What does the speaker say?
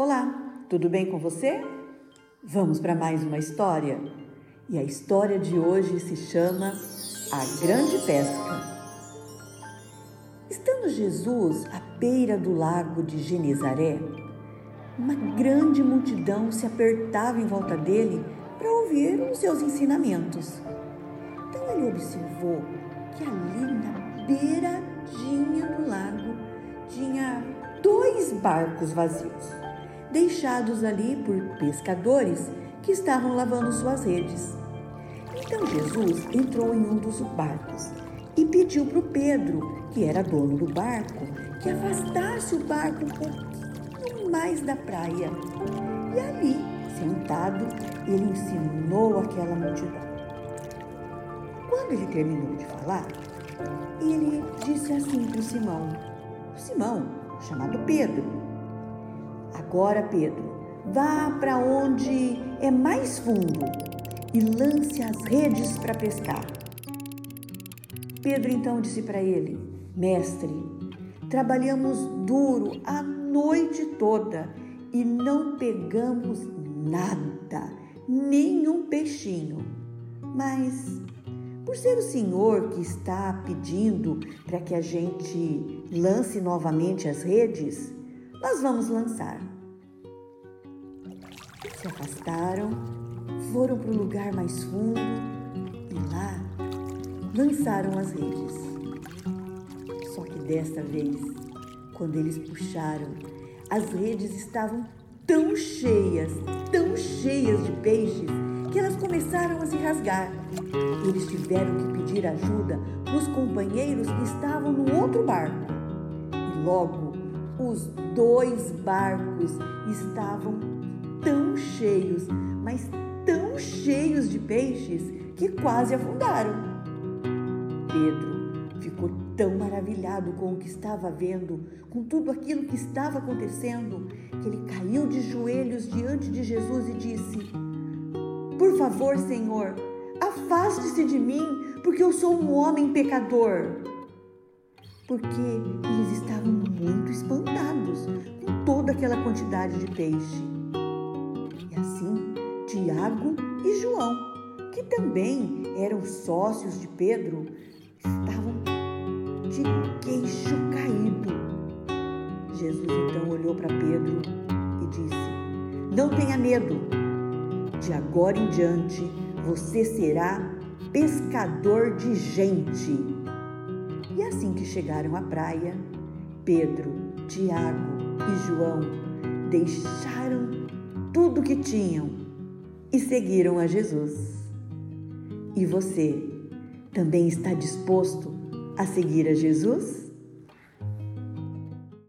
Olá, tudo bem com você? Vamos para mais uma história. E a história de hoje se chama A Grande Pesca. Estando Jesus à beira do lago de Genezaré, uma grande multidão se apertava em volta dele para ouvir os seus ensinamentos. Então ele observou que ali na beiradinha do lago tinha dois barcos vazios deixados ali por pescadores que estavam lavando suas redes. Então Jesus entrou em um dos barcos e pediu para o Pedro, que era dono do barco, que afastasse o barco um pouquinho mais da praia. E ali, sentado, ele ensinou aquela multidão. Quando ele terminou de falar, ele disse assim para Simão, Simão, chamado Pedro, Agora, Pedro, vá para onde é mais fundo e lance as redes para pescar. Pedro então disse para ele: Mestre, trabalhamos duro a noite toda e não pegamos nada, nenhum peixinho. Mas, por ser o Senhor que está pedindo para que a gente lance novamente as redes, nós vamos lançar se afastaram, foram para o lugar mais fundo e lá lançaram as redes. Só que desta vez, quando eles puxaram, as redes estavam tão cheias, tão cheias de peixes, que elas começaram a se rasgar. Eles tiveram que pedir ajuda para os companheiros que estavam no outro barco. E logo, os dois barcos estavam tão cheios, mas tão cheios de peixes que quase afundaram. Pedro ficou tão maravilhado com o que estava vendo, com tudo aquilo que estava acontecendo, que ele caiu de joelhos diante de Jesus e disse: Por favor, Senhor, afaste-se de mim, porque eu sou um homem pecador. Porque eles estavam muito espantados com toda aquela quantidade de peixe assim Tiago e João, que também eram sócios de Pedro, estavam de queixo caído. Jesus então olhou para Pedro e disse: Não tenha medo, de agora em diante você será pescador de gente. E assim que chegaram à praia, Pedro, Tiago e João deixaram tudo que tinham e seguiram a Jesus. E você também está disposto a seguir a Jesus?